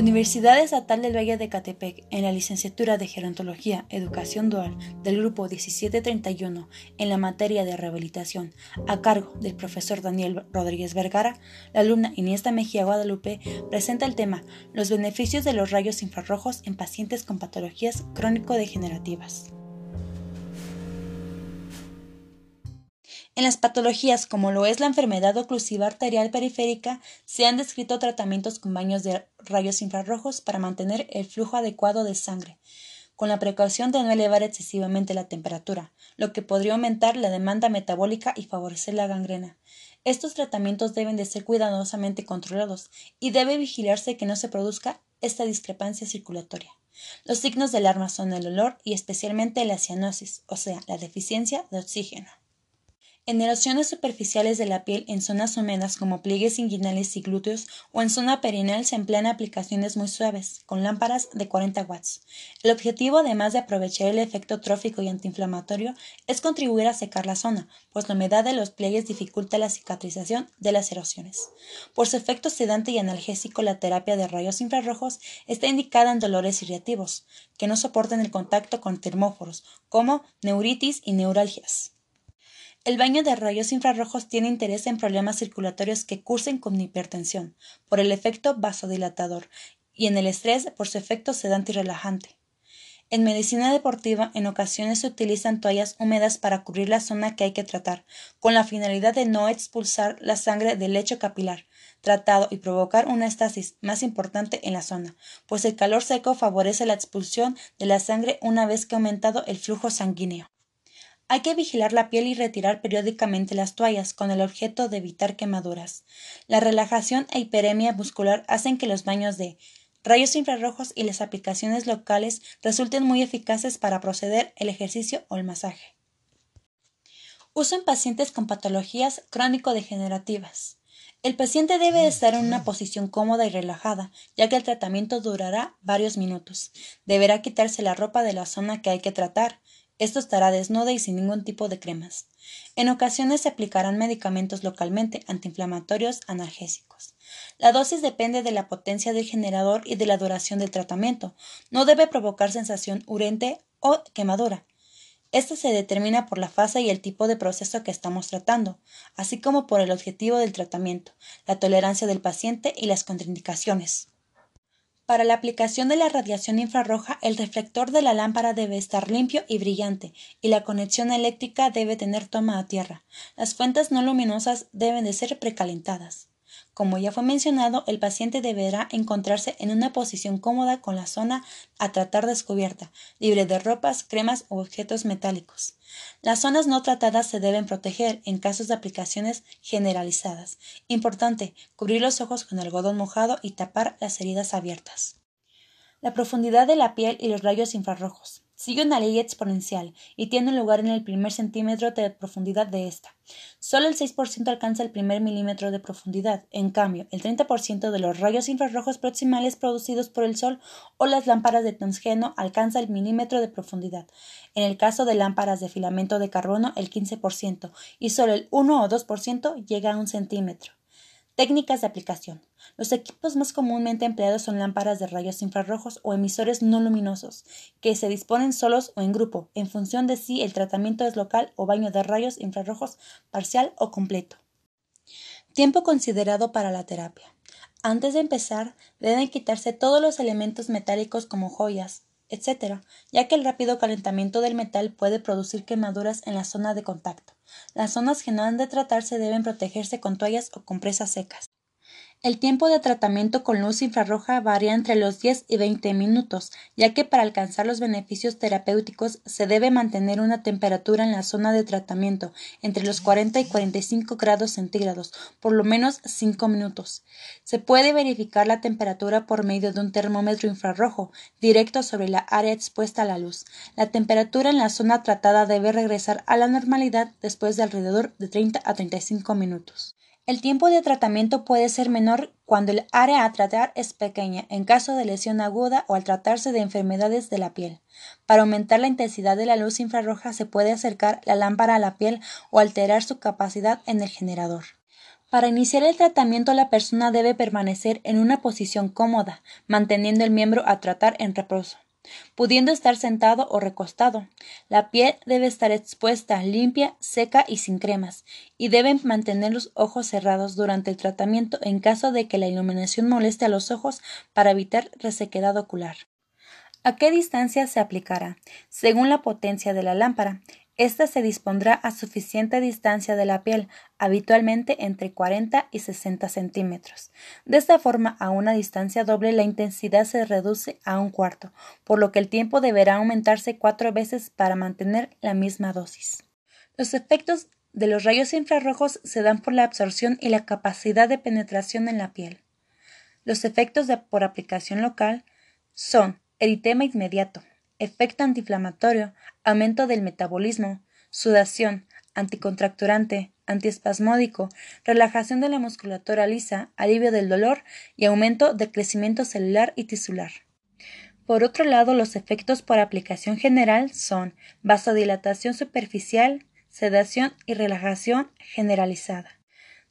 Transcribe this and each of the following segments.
Universidad Estatal del Valle de Catepec, en la licenciatura de Gerontología, Educación Dual del grupo 1731 en la materia de rehabilitación, a cargo del profesor Daniel Rodríguez Vergara, la alumna Iniesta Mejía Guadalupe presenta el tema Los beneficios de los rayos infrarrojos en pacientes con patologías crónico-degenerativas. En las patologías como lo es la enfermedad oclusiva arterial periférica, se han descrito tratamientos con baños de rayos infrarrojos para mantener el flujo adecuado de sangre, con la precaución de no elevar excesivamente la temperatura, lo que podría aumentar la demanda metabólica y favorecer la gangrena. Estos tratamientos deben de ser cuidadosamente controlados y debe vigilarse que no se produzca esta discrepancia circulatoria. Los signos del arma son el olor y especialmente la cianosis, o sea, la deficiencia de oxígeno. En erosiones superficiales de la piel en zonas húmedas como pliegues inguinales y glúteos o en zona perineal se emplean aplicaciones muy suaves, con lámparas de 40 watts. El objetivo, además de aprovechar el efecto trófico y antiinflamatorio, es contribuir a secar la zona, pues la humedad de los pliegues dificulta la cicatrización de las erosiones. Por su efecto sedante y analgésico, la terapia de rayos infrarrojos está indicada en dolores irritativos, que no soportan el contacto con termóforos, como neuritis y neuralgias. El baño de rayos infrarrojos tiene interés en problemas circulatorios que cursen con hipertensión, por el efecto vasodilatador, y en el estrés por su efecto sedante y relajante. En medicina deportiva, en ocasiones se utilizan toallas húmedas para cubrir la zona que hay que tratar, con la finalidad de no expulsar la sangre del lecho capilar, tratado y provocar una estasis más importante en la zona, pues el calor seco favorece la expulsión de la sangre una vez que ha aumentado el flujo sanguíneo. Hay que vigilar la piel y retirar periódicamente las toallas con el objeto de evitar quemaduras. La relajación e hiperemia muscular hacen que los baños de rayos infrarrojos y las aplicaciones locales resulten muy eficaces para proceder el ejercicio o el masaje. Uso en pacientes con patologías crónico-degenerativas. El paciente debe estar en una posición cómoda y relajada, ya que el tratamiento durará varios minutos. Deberá quitarse la ropa de la zona que hay que tratar, esto estará desnuda y sin ningún tipo de cremas. En ocasiones se aplicarán medicamentos localmente, antiinflamatorios, analgésicos. La dosis depende de la potencia del generador y de la duración del tratamiento. No debe provocar sensación urente o quemadura. Esto se determina por la fase y el tipo de proceso que estamos tratando, así como por el objetivo del tratamiento, la tolerancia del paciente y las contraindicaciones. Para la aplicación de la radiación infrarroja, el reflector de la lámpara debe estar limpio y brillante, y la conexión eléctrica debe tener toma a tierra. Las fuentes no luminosas deben de ser precalentadas. Como ya fue mencionado, el paciente deberá encontrarse en una posición cómoda con la zona a tratar descubierta, libre de ropas, cremas u objetos metálicos. Las zonas no tratadas se deben proteger en casos de aplicaciones generalizadas. Importante, cubrir los ojos con algodón mojado y tapar las heridas abiertas. La profundidad de la piel y los rayos infrarrojos. Sigue una ley exponencial y tiene lugar en el primer centímetro de profundidad de esta. Solo el 6% alcanza el primer milímetro de profundidad. En cambio, el 30% de los rayos infrarrojos proximales producidos por el Sol o las lámparas de tungsteno alcanza el milímetro de profundidad. En el caso de lámparas de filamento de carbono, el 15%, y solo el 1 o 2% llega a un centímetro. Técnicas de aplicación. Los equipos más comúnmente empleados son lámparas de rayos infrarrojos o emisores no luminosos, que se disponen solos o en grupo, en función de si el tratamiento es local o baño de rayos infrarrojos parcial o completo. Tiempo considerado para la terapia. Antes de empezar, deben quitarse todos los elementos metálicos como joyas, etc., ya que el rápido calentamiento del metal puede producir quemaduras en la zona de contacto. Las zonas que no han de tratarse deben protegerse con toallas o compresas secas. El tiempo de tratamiento con luz infrarroja varía entre los 10 y 20 minutos, ya que para alcanzar los beneficios terapéuticos se debe mantener una temperatura en la zona de tratamiento entre los 40 y 45 grados centígrados por lo menos 5 minutos. Se puede verificar la temperatura por medio de un termómetro infrarrojo directo sobre la área expuesta a la luz. La temperatura en la zona tratada debe regresar a la normalidad después de alrededor de 30 a 35 minutos. El tiempo de tratamiento puede ser menor cuando el área a tratar es pequeña, en caso de lesión aguda o al tratarse de enfermedades de la piel. Para aumentar la intensidad de la luz infrarroja se puede acercar la lámpara a la piel o alterar su capacidad en el generador. Para iniciar el tratamiento la persona debe permanecer en una posición cómoda, manteniendo el miembro a tratar en reposo, pudiendo estar sentado o recostado. La piel debe estar expuesta, limpia, seca y sin cremas, y deben mantener los ojos cerrados durante el tratamiento en caso de que la iluminación moleste a los ojos para evitar resequedad ocular. ¿A qué distancia se aplicará? Según la potencia de la lámpara, esta se dispondrá a suficiente distancia de la piel, habitualmente entre 40 y 60 centímetros. De esta forma, a una distancia doble la intensidad se reduce a un cuarto, por lo que el tiempo deberá aumentarse cuatro veces para mantener la misma dosis. Los efectos de los rayos infrarrojos se dan por la absorción y la capacidad de penetración en la piel. Los efectos por aplicación local son eritema inmediato, efecto antiinflamatorio, aumento del metabolismo, sudación, anticontracturante, antiespasmódico, relajación de la musculatura lisa, alivio del dolor y aumento del crecimiento celular y tisular. Por otro lado, los efectos por aplicación general son vasodilatación superficial, sedación y relajación generalizada.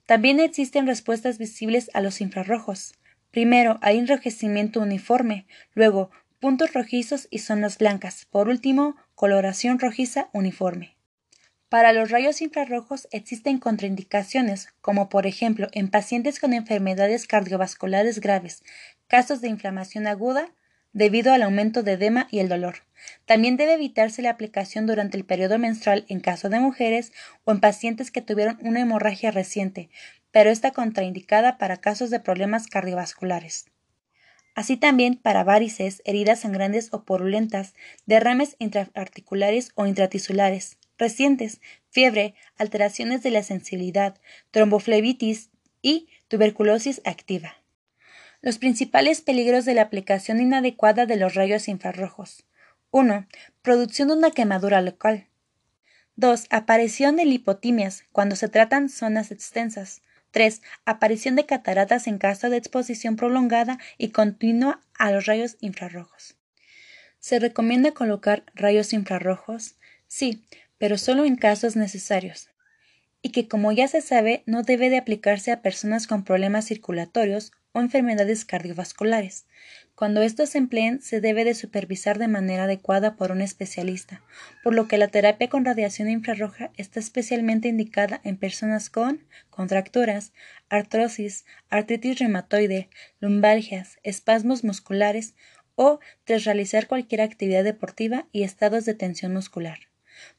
También existen respuestas visibles a los infrarrojos. Primero, hay enrojecimiento uniforme, luego puntos rojizos y zonas blancas. Por último, coloración rojiza uniforme. Para los rayos infrarrojos existen contraindicaciones, como por ejemplo en pacientes con enfermedades cardiovasculares graves, casos de inflamación aguda debido al aumento de edema y el dolor. También debe evitarse la aplicación durante el periodo menstrual en caso de mujeres o en pacientes que tuvieron una hemorragia reciente, pero está contraindicada para casos de problemas cardiovasculares así también para varices, heridas sangrantes o porulentas, derrames intraarticulares o intratisulares, recientes, fiebre, alteraciones de la sensibilidad, tromboflebitis y tuberculosis activa. Los principales peligros de la aplicación inadecuada de los rayos infrarrojos. 1. Producción de una quemadura local. 2. Aparición de lipotimias cuando se tratan zonas extensas. 3. Aparición de cataratas en caso de exposición prolongada y continua a los rayos infrarrojos. ¿Se recomienda colocar rayos infrarrojos? Sí, pero solo en casos necesarios. Y que, como ya se sabe, no debe de aplicarse a personas con problemas circulatorios o enfermedades cardiovasculares. Cuando estos se empleen, se debe de supervisar de manera adecuada por un especialista, por lo que la terapia con radiación infrarroja está especialmente indicada en personas con contracturas, artrosis, artritis reumatoide, lumbalgias, espasmos musculares o tras realizar cualquier actividad deportiva y estados de tensión muscular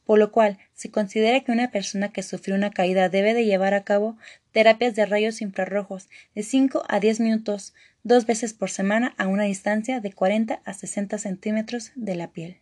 por lo cual se considera que una persona que sufrió una caída debe de llevar a cabo terapias de rayos infrarrojos de 5 a 10 minutos dos veces por semana a una distancia de 40 a 60 centímetros de la piel.